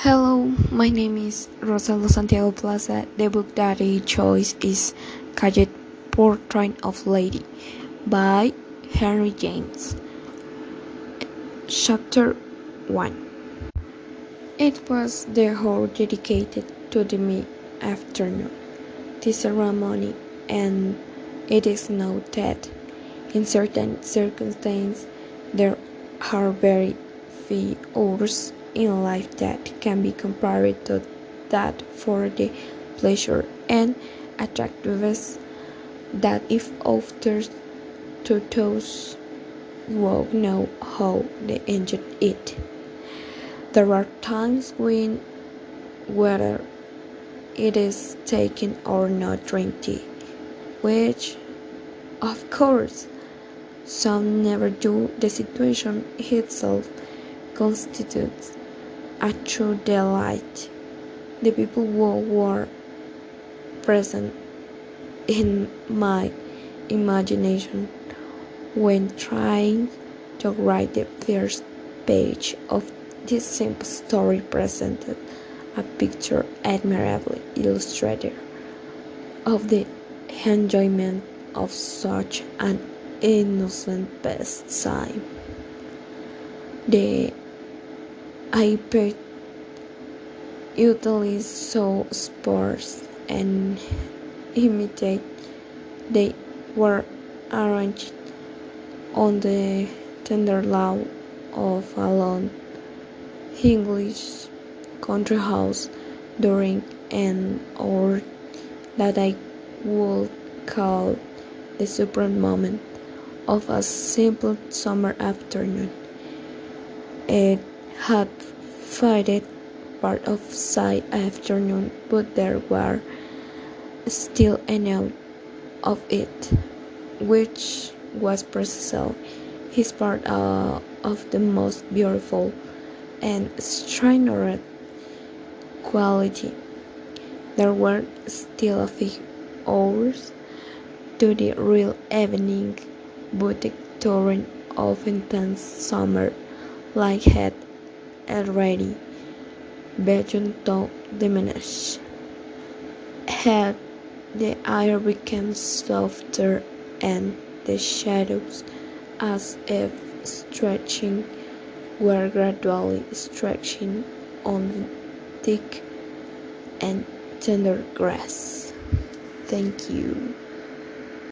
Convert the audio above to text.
Hello, my name is Rosaldo Santiago Plaza. The book that I chose is Cadet Portrait of Lady by Henry James. Chapter 1 It was the hour dedicated to the mid afternoon, the ceremony, and it is noted in certain circumstances there are very few hours in life that can be compared to that for the pleasure and attractiveness that if offered to those who know how they enjoy it. There are times when whether it is taken or not drink tea, which of course some never do, the situation itself constitutes a true delight. The people who were present in my imagination when trying to write the first page of this simple story presented a picture admirably illustrated of the enjoyment of such an innocent pastime. The iPad usually so sparse and imitate they were arranged on the tender lawn of a long English country house during an hour that I would call the supreme moment of a simple summer afternoon. It had faded part of side afternoon, but there were still enough of it, which was precisely his part uh, of the most beautiful and strenuous quality. There were still a few hours to the real evening, but the torrent of intense summer light had already begun to diminish. Had the air became softer and the shadows, as if stretching, were gradually stretching on the thick and tender grass. Thank you.